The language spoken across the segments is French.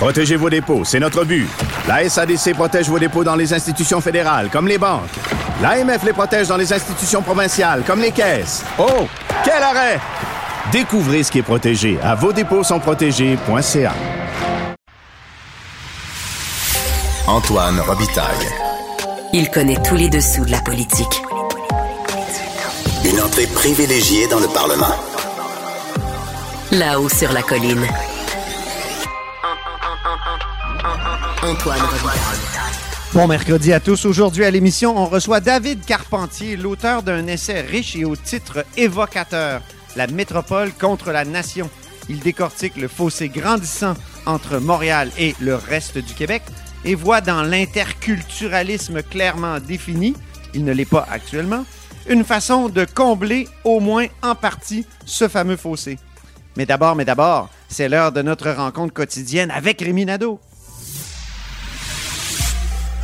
Protégez vos dépôts, c'est notre but. La SADC protège vos dépôts dans les institutions fédérales, comme les banques. L'AMF les protège dans les institutions provinciales, comme les caisses. Oh, quel arrêt! Découvrez ce qui est protégé à vos dépôts sont protégés.ca. Antoine Robitaille. Il connaît tous les dessous de la politique. Une entrée privilégiée dans le Parlement. Là-haut sur la colline. Bon mercredi à tous. Aujourd'hui à l'émission, on reçoit David Carpentier, l'auteur d'un essai riche et au titre évocateur, La métropole contre la nation. Il décortique le fossé grandissant entre Montréal et le reste du Québec et voit dans l'interculturalisme clairement défini, il ne l'est pas actuellement, une façon de combler au moins en partie ce fameux fossé. Mais d'abord, mais d'abord, c'est l'heure de notre rencontre quotidienne avec Rémi Nadeau.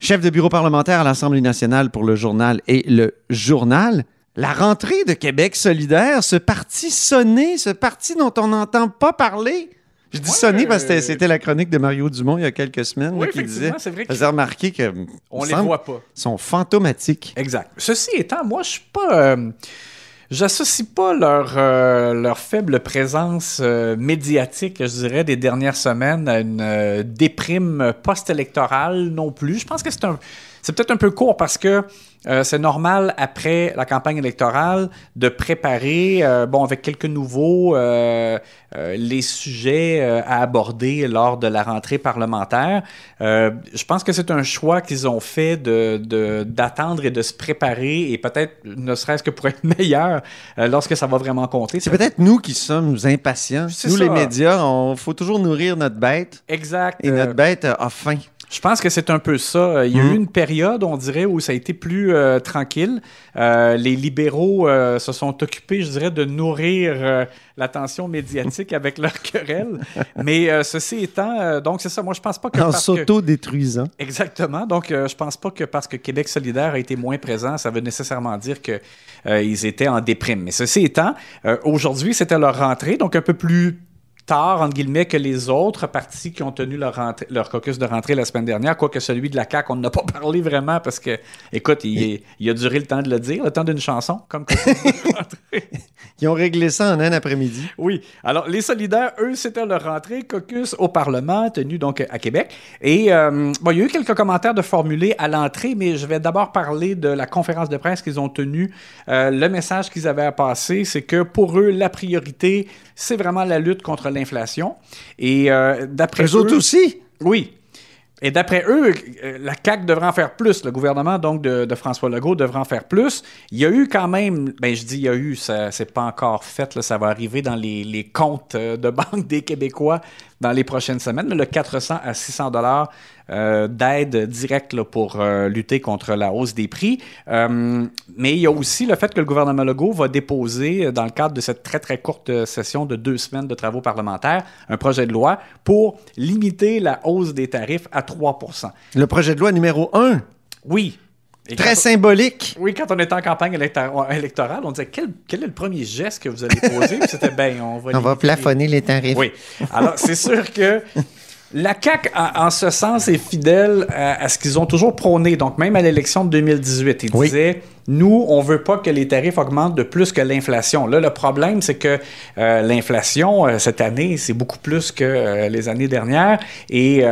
Chef de bureau parlementaire à l'Assemblée nationale pour le journal et le journal. La rentrée de Québec solidaire, ce parti sonné, ce parti dont on n'entend pas parler. Je dis Ouais, sonné parce que c'était- la chronique de Mario Dumont il y a quelques semaines Oui, là, qui disait, effectivement, c'est vrai que- On les voit pas. sont fantomatiques. Exact. Ceci étant, moi, je suis pas. euh, J'associe pas leur, euh, leur faible présence euh, médiatique, je dirais, des dernières semaines à une euh, déprime post-électorale non plus. Je pense que c'est un. C'est peut-être un peu court parce que euh, c'est normal après la campagne électorale de préparer, euh, bon, avec quelques nouveaux, euh, les sujets à aborder lors de la rentrée parlementaire. Je pense que c'est un choix qu'ils ont fait de, de- d'attendre et de se préparer et peut-être ne serait-ce que pour être meilleur lorsque ça va vraiment compter. C'est peut-être nous qui sommes impatients. Nous, ça. les médias, il faut toujours nourrir notre bête exact. et notre bête a faim. Je pense que c'est un peu ça. Il y a eu une période, on dirait, où ça a été plus euh, tranquille. Euh, les libéraux euh, se sont occupés, je dirais, de nourrir l'attention médiatique avec leurs querelles. Mais ceci étant, donc c'est ça. Moi, je pense pas que En que- s'auto-détruisant. Exactement. Donc, je pense pas que parce que Québec solidaire a été moins présent, ça veut nécessairement dire que ils étaient en déprime. Mais ceci étant, aujourd'hui, c'était leur rentrée, donc un peu plus tard, entre guillemets, que les autres partis qui ont tenu leur, rentrée- leur caucus de rentrée la semaine dernière, quoique celui de la CAQ, on n'a pas parlé vraiment parce que, écoute, il, il a duré le temps de le dire, le temps d'une chanson, comme. Ils ont réglé ça en un après-midi. Oui. Alors, les solidaires, eux, c'était leur rentrée caucus au Parlement, tenu donc à Québec. Et euh, bon, il y a eu quelques commentaires de formulés à l'entrée, mais je vais d'abord parler de la conférence de presse qu'ils ont tenue. Euh, le message qu'ils avaient à passer, c'est que pour eux, la priorité, c'est vraiment la lutte contre l'inflation. Et euh, d'après Eux autres aussi? oui. Et d'après eux, euh, la CAQ devrait en faire plus. Le gouvernement donc de, de François Legault devrait en faire plus. Il y a eu quand même, ben je dis il y a eu, ça c'est pas encore fait, là, ça va arriver dans les, les comptes euh, de banque des Québécois dans les prochaines semaines, mais le 400 à 600 dollars euh, d'aide directe là, pour euh, lutter contre la hausse des prix. Euh, mais il y a aussi le fait que le gouvernement Legault va déposer, dans le cadre de cette très très courte session de deux semaines de travaux parlementaires, un projet de loi pour limiter la hausse des tarifs à 3 Le projet de loi numéro 1, Oui. Et très quand- symbolique. oui, quand on était en campagne électorale, on disait quel, quel est le premier geste que vous allez poser? Puis C'était ben, on va, On va plafonner les tarifs. Oui. Alors, c'est sûr que La CAQ, en, en ce sens, est fidèle à, à ce qu'ils ont toujours prôné. Donc, même à l'élection de 2018, ils Oui. disaient nous, on veut pas que les tarifs augmentent de plus que l'inflation. Là, le problème, c'est que euh, l'inflation, euh, cette année, c'est beaucoup plus que euh, les années dernières. Et,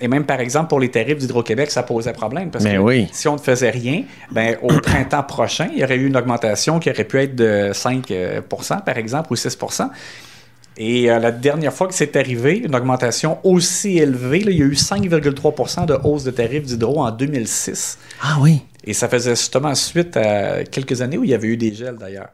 et même, par exemple, pour les tarifs d'Hydro-Québec, ça posait problème. Parce Mais que oui. si on ne faisait rien, ben, au printemps prochain, il y aurait eu une augmentation qui aurait pu être de 5 euh, par exemple, ou 6 et euh, la dernière fois que c'est arrivé, une augmentation aussi élevée, là, il y a eu 5,3 de hausse de tarifs d'hydro en 2006. Ah oui. Et ça faisait justement suite à quelques années où il y avait eu des gels d'ailleurs.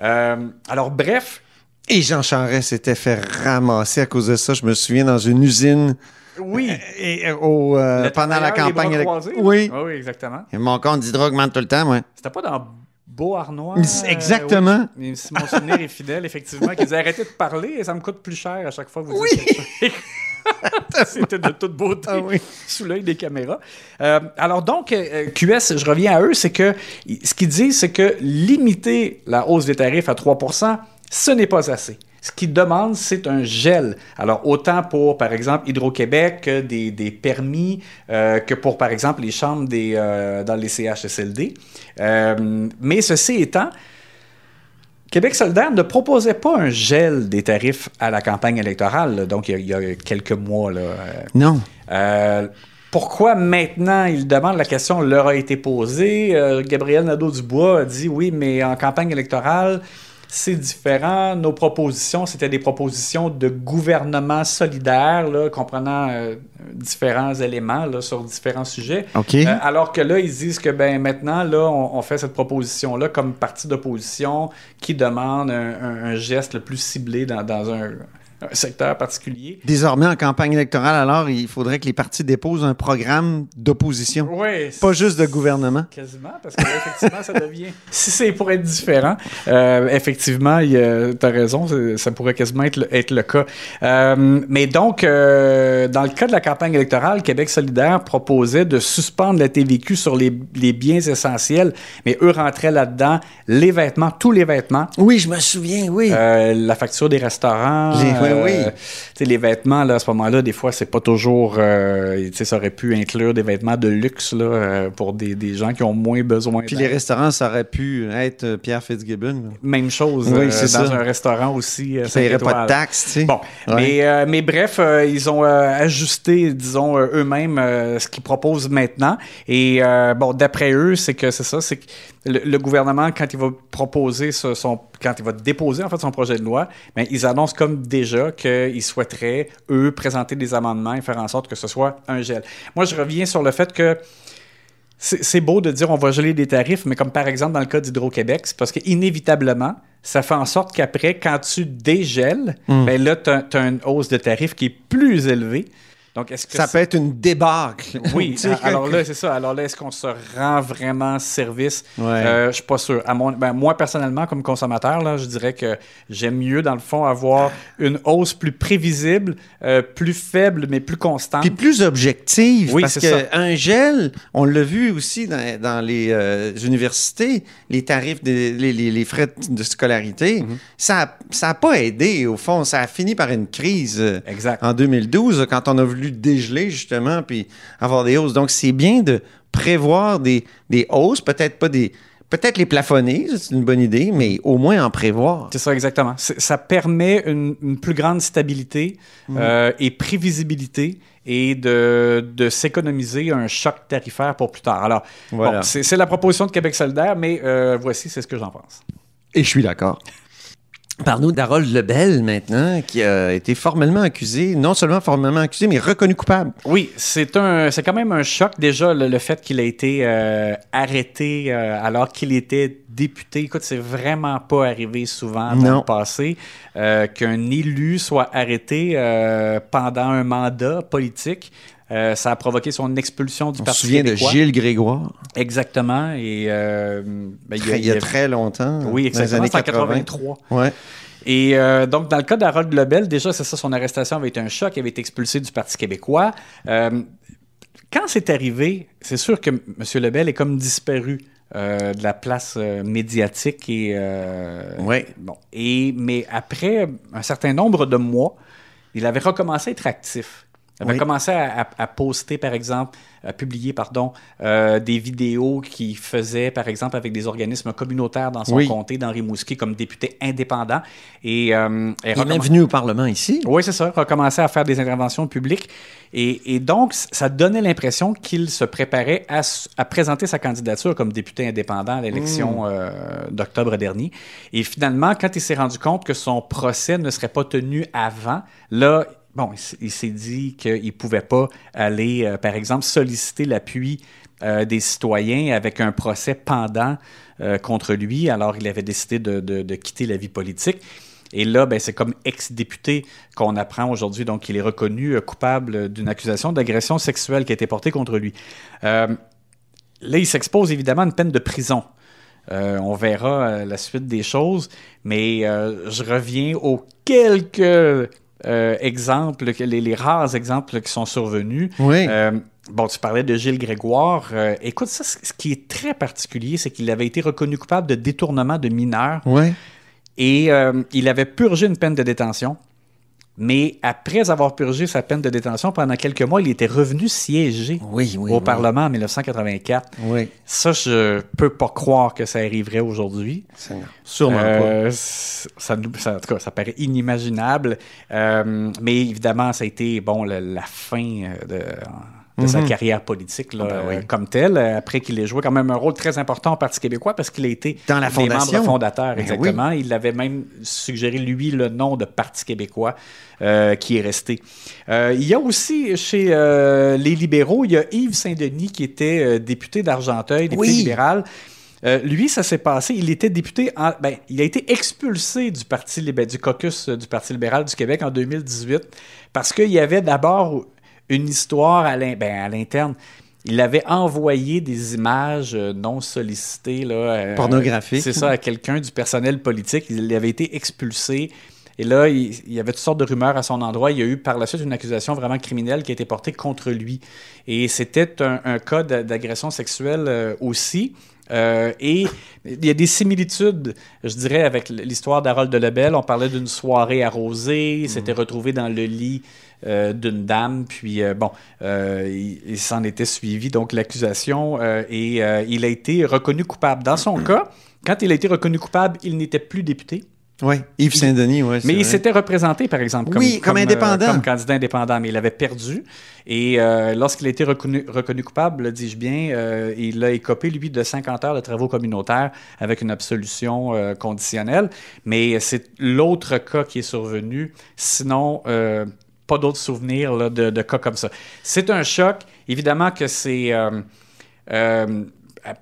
Euh, alors bref, Et Jean Charest s'était fait ramasser à cause de ça. Je me souviens dans une usine oui. et, euh, au, euh, le pendant la les campagne. bras élec- croisés. Oui. Ah oui, exactement. Et Mon compte d'hydro augmente tout le temps, moi. C'était pas dans Beauharnois. C'est exactement. oui. Mais si mon souvenir est fidèle, effectivement, qu'ils disaient arrêtez de parler et ça me coûte plus cher à chaque fois que vous dites quelque chose. C'était de toute beauté Ah oui. sous l'œil des caméras. Euh, alors donc, euh, QS, je reviens à eux, c'est que ce qu'ils disent, c'est que limiter la hausse des tarifs à 3% ce n'est pas assez. Ce qu'ils demandent, c'est un gel. Alors, autant pour, par exemple, Hydro-Québec, des, des permis, euh, que pour, par exemple, les chambres des, euh, dans les CHSLD. Euh, mais ceci étant, Québec solidaire ne proposait pas un gel des tarifs à la campagne électorale, donc il y, a, il y a quelques mois. Là, Non. euh, pourquoi maintenant il demande la question leur a été posée? Euh, Gabriel Nadeau-Dubois a dit oui, mais en campagne électorale, c'est différent. Nos propositions, c'était des propositions de gouvernement solidaire, là, comprenant euh, différents éléments là, sur différents sujets. Euh, alors que là, ils disent que ben maintenant, là, on, on fait cette proposition-là comme parti d'opposition qui demande un, un- un geste le plus ciblé dans, dans un, un secteur particulier. Désormais, en campagne électorale, alors, il faudrait que les partis déposent un programme d'opposition. Oui, Pas juste de gouvernement. Quasiment, parce que là, effectivement, ça devient. Si c'est pour être différent, euh, effectivement, tu as raison, ça pourrait quasiment être le, être le cas. Euh, mais donc, euh, dans le cas de la campagne électorale, Québec solidaire proposait de suspendre la TVQ sur les, les biens essentiels, mais eux rentraient là-dedans les vêtements, tous les vêtements. Oui, je me souviens, oui. Euh, la facture des restaurants. Les- oui, euh, oui. les vêtements, là, à ce moment-là, des fois, c'est pas toujours. euh, ça aurait pu inclure des vêtements de luxe là, euh, pour des, des gens qui ont moins besoin. Puis les restaurants, ça aurait pu être Pierre Fitzgibbon. Même chose Oui, c'est dans ça. un restaurant aussi. cinq paierait pas de taxes, tu sais. Bon, Ouais. mais, mais bref, ils ont ajusté, disons, eux-mêmes ce qu'ils proposent maintenant. Et bon, d'après eux, c'est que c'est ça, c'est que le, le gouvernement, quand il va proposer ce- son, quand il va déposer en fait son projet de loi, ben, ils annoncent comme déjà qu'ils souhaiteraient, eux, présenter des amendements et faire en sorte que ce soit un gel. Moi, je reviens sur le fait que c'est beau de dire on va geler des tarifs, mais comme par exemple dans le cas d'Hydro-Québec, c'est parce qu'inévitablement, ça fait en sorte qu'après, quand tu dégèles, Hmm. ben là, tu as, une hausse de tarifs qui est plus élevée. Donc, est-ce que Ça peut être une débâcle. oui, alors là, c'est ça. Alors là, est-ce qu'on se rend vraiment service? Ouais. Euh, je suis pas sûr. À mon, ben, moi, personnellement, comme consommateur, là, je dirais que j'aime mieux, dans le fond, avoir une hausse plus prévisible, euh, plus faible, mais plus constante. Puis plus objective, Oui, parce c'est que ça. un gel, on l'a vu aussi dans, dans les euh, universités, les tarifs, des, les, les- les frais de scolarité, Mhm. ça ça a pas aidé, au fond. Ça a fini par une crise euh, Exact. en 2012, quand on a voulu dégeler, justement, puis avoir des hausses. Donc, c'est bien de prévoir des, des hausses, peut-être pas des... Peut-être les plafonner, c'est une bonne idée, mais au moins en prévoir. C'est ça, exactement. C'est- Ça permet une, une plus grande stabilité Mm. euh, et prévisibilité et de, de s'économiser un choc tarifaire pour plus tard. Alors, Voilà. bon, c'est c'est la proposition de Québec solidaire, mais euh, voici, c'est ce que j'en pense. Et je suis d'accord. Parle-nous d'Harold Lebel maintenant, qui a été formellement accusé, non seulement formellement accusé, mais reconnu coupable. Oui, c'est un, c'est quand même un choc déjà le, le fait qu'il a été euh, arrêté euh, alors qu'il était député. Écoute, c'est vraiment pas arrivé souvent dans Non. le passé euh, qu'un élu soit arrêté pendant un mandat politique. Euh, ça a provoqué son expulsion du On se Parti souvient de québécois. Gilles Grégoire, Exactement. Et euh, ben, il y a très longtemps. oui, dans les exactement. années C'est en 80. 83. Ouais. Et euh, donc, dans le cas d'Harold Lebel, déjà, c'est ça, son arrestation avait été un choc, il avait été expulsé du Parti québécois. Euh, quand c'est arrivé, c'est sûr que M. Lebel est comme disparu de la place médiatique. Et, Ouais. bon, et, mais après un certain nombre de mois, il avait recommencé à être actif. Avait Oui. commencé à, à- à poster, par exemple, à publier, pardon, euh, des vidéos qu'il faisait, par exemple, avec des organismes communautaires dans son Oui. comté, dans Rimouski, comme député indépendant. Et, euh, Il est même venu au Parlement ici. oui, c'est ça, recommencer à faire des interventions publiques. Et, et donc, ça donnait l'impression qu'il se préparait à, présenter sa candidature comme député indépendant à l'élection euh, d'octobre dernier. Et finalement, quand il s'est rendu compte que son procès ne serait pas tenu avant, là, bon, il s'est dit qu'il ne pouvait pas aller, euh, par exemple, solliciter l'appui euh, des citoyens avec un procès pendant euh, contre lui. Alors, il avait décidé de, quitter la vie politique. Et là, ben, c'est comme ex-député qu'on apprend aujourd'hui, donc il est reconnu coupable d'une accusation d'agression sexuelle qui a été portée contre lui. Là, il s'expose évidemment à une peine de prison. On verra la suite des choses, mais je reviens aux quelques euh, exemples, les, les rares exemples qui sont survenus. Oui. Euh, bon, tu parlais de Gilles Grégoire. Euh, écoute, ça, ce qui est très particulier, c'est qu'il avait été reconnu coupable de détournement de mineurs Ouais. et euh, il avait purgé une peine de détention. Mais après avoir purgé sa peine de détention, pendant quelques mois, il était revenu siéger Oui, oui. au oui. Parlement en 1984. Oui. Ça, je peux pas croire que ça arriverait aujourd'hui. Sûrement Euh, c- ça, en tout cas, ça paraît inimaginable. Euh, mais évidemment, ça a été bon, la, la fin euh, de, sa carrière politique là, Ah ben oui. euh, comme telle, euh, après qu'il ait joué quand même un rôle très important au Parti québécois parce qu'il a été Dans la des fondation. membres fondateurs, Ben exactement. Il avait même suggéré, lui, le nom de Parti québécois euh, qui est resté. Euh, il y a aussi chez les libéraux, il y a Yves Saint-Denis qui était député d'Argenteuil, député Oui. libéral. Euh, lui, ça s'est passé. Il était député. En, ben, il a été expulsé du parti du caucus du Parti libéral du Québec en 2018 parce qu'il y avait d'abord une histoire à ben, à l'interne. Il avait envoyé des images euh, non sollicitées là, euh, Pornographiques. C'est ça à quelqu'un du personnel politique. Il avait été expulsé. Et là, il, y avait toutes sortes de rumeurs à son endroit. Il y a eu par la suite une accusation vraiment criminelle qui a été portée contre lui. Et c'était un, un cas d'a- d'agression sexuelle euh, aussi. Euh, et il y a des similitudes, je dirais, avec l'histoire d'Harold de Lebel. On parlait d'une soirée arrosée, il s'était retrouvé dans le lit euh, d'une dame, puis euh, bon, euh, il, il s'en était suivi donc l'accusation et il a été reconnu coupable. Dans son cas, quand il a été reconnu coupable, il n'était plus député. Oui. Yves Saint-Denis, oui. Mais il s'était représenté, par exemple, comme, Oui, comme indépendant. comme candidat indépendant, mais il avait perdu. Et euh, lorsqu'il a été reconnu, reconnu coupable, dis-je bien, euh, il a écopé, lui, de 50 heures de travaux communautaires avec une absolution conditionnelle. Mais c'est l'autre cas qui est survenu. Sinon, pas d'autres souvenirs là, de, de cas comme ça. C'est un choc. Évidemment que c'est... euh, euh,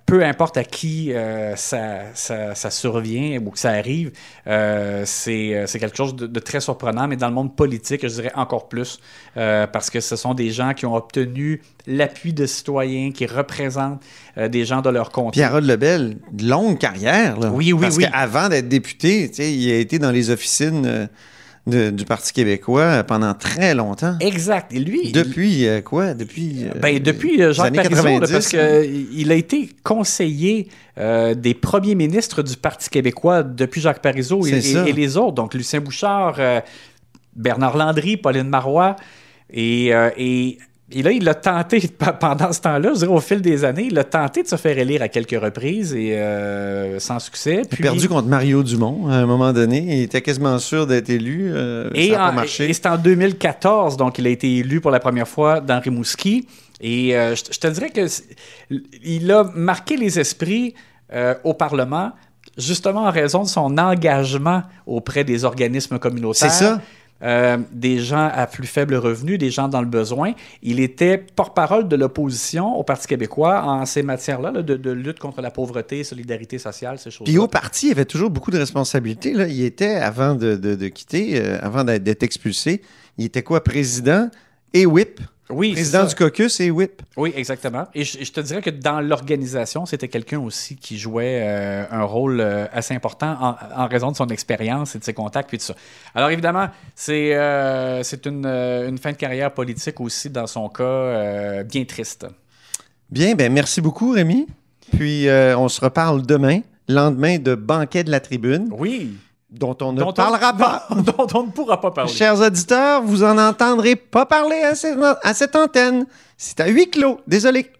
peu importe à qui euh, ça, ça, ça survient ou que ça arrive, euh, c'est quelque chose de, de très surprenant, mais dans le monde politique, je dirais encore plus, euh, parce que ce sont des gens qui ont obtenu l'appui de citoyens, qui représentent des gens de leur comté. Pierre-Harold Lebel, longue carrière. Là. Oui, oui, Parce oui. qu'avant d'être député, il a été dans les officines de- du Parti québécois pendant très longtemps. Exact. Et lui, Depuis euh, quoi? Depuis, euh, Ben, depuis euh, Jacques Parizeau, là, 90, parce qu'il a été conseiller des premiers ministres du Parti québécois depuis Jacques Parizeau et, les autres. Donc, Lucien Bouchard, Bernard Landry, Pauline Marois. Et, et, et là, il a tenté, pendant ce temps-là, je dirais au fil des années, il a tenté de se faire élire à quelques reprises et euh, sans succès. Il a perdu contre Mario Dumont à un moment donné. Il était quasiment sûr d'être élu. euh, Et, ça n'a pas en- marché. et c'est en 2014, donc il a été élu pour la première fois dans Rimouski. Et euh, je, je te dirais que il a marqué les esprits au Parlement, justement en raison de son engagement auprès des organismes communautaires. C'est ça. Euh, des gens à plus faible revenu, des gens dans le besoin. Il était porte-parole de l'opposition au Parti québécois en ces matières-là, là, de, lutte contre la pauvreté, solidarité sociale, ces choses-là. Puis au parti, il avait toujours beaucoup de responsabilités. Il était, avant de, quitter, euh, avant d'être expulsé, il était quoi? Président et whip. Oui, Président du caucus et whip. Oui, exactement. Et je, je te dirais que dans l'organisation, c'était quelqu'un aussi qui jouait euh, un rôle euh, assez important en, en raison de son expérience et de ses contacts puis tout ça. Alors évidemment, c'est euh, c'est une, une fin de carrière politique aussi dans son cas bien triste. Bien, ben merci beaucoup, Rémi. Puis on se reparle demain, lendemain de banquet de la tribune. Oui. Dont on ne dont on- parlera pas. dont on ne pourra pas parler. Chers auditeurs, vous en entendrez pas parler à cette, à cette antenne. C'est à huis clos. Désolé.